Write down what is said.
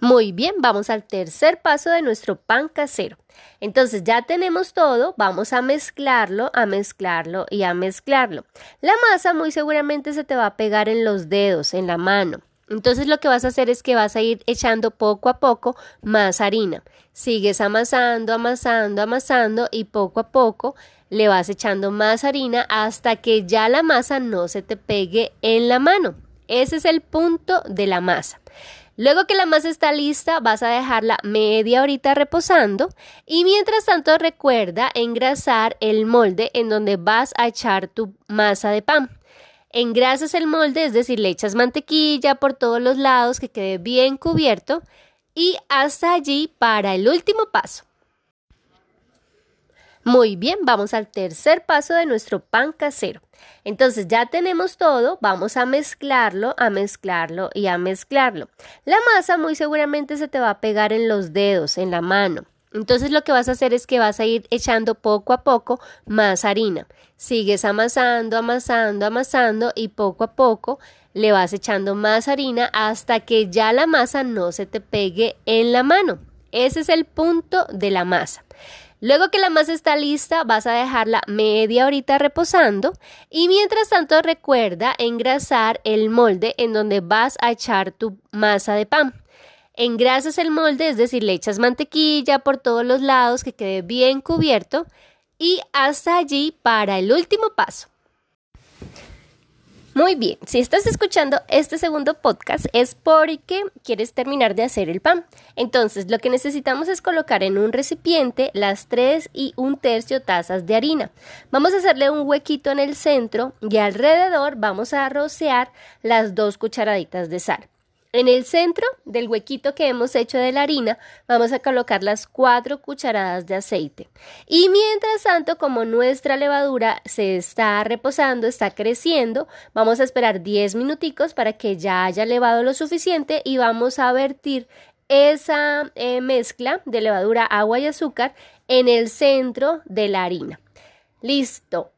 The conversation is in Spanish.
Muy bien, vamos al tercer paso de nuestro pan casero. Entonces ya tenemos todo, vamos a mezclarlo, a mezclarlo y a mezclarlo. La masa muy seguramente se te va a pegar en los dedos, en la mano. Entonces lo que vas a hacer es que vas a ir echando poco a poco más harina. Sigues amasando, amasando, amasando y poco a poco le vas echando más harina hasta que ya la masa no se te pegue en la mano. Ese es el punto de la masa. Luego que la masa está lista, vas a dejarla media horita reposando y mientras tanto recuerda engrasar el molde en donde vas a echar tu masa de pan. Engrasas el molde, es decir, le echas mantequilla por todos los lados que quede bien cubierto y hasta allí para el último paso. Muy bien, vamos al tercer paso de nuestro pan casero. Entonces ya tenemos todo, vamos a mezclarlo, a mezclarlo y a mezclarlo. La masa muy seguramente se te va a pegar en los dedos, en la mano. Entonces lo que vas a hacer es que vas a ir echando poco a poco más harina. Sigues amasando, amasando, amasando y poco a poco le vas echando más harina hasta que ya la masa no se te pegue en la mano. Ese es el punto de la masa. Luego que la masa está lista, vas a dejarla media horita reposando y mientras tanto recuerda engrasar el molde en donde vas a echar tu masa de pan. Engrasas el molde, es decir, le echas mantequilla por todos los lados que quede bien cubierto y hasta allí para el último paso. Muy bien, si estás escuchando este segundo podcast es porque quieres terminar de hacer el pan. Entonces, lo que necesitamos es colocar en un recipiente las 3 y un tercio tazas de harina. Vamos a hacerle un huequito en el centro y alrededor vamos a rociar las dos cucharaditas de sal. En el centro del huequito que hemos hecho de la harina vamos a colocar las cuatro cucharadas de aceite. Y mientras tanto, como nuestra levadura se está reposando, está creciendo, vamos a esperar 10 minuticos para que ya haya levado lo suficiente y vamos a vertir esa eh, mezcla de levadura, agua y azúcar en el centro de la harina. Listo.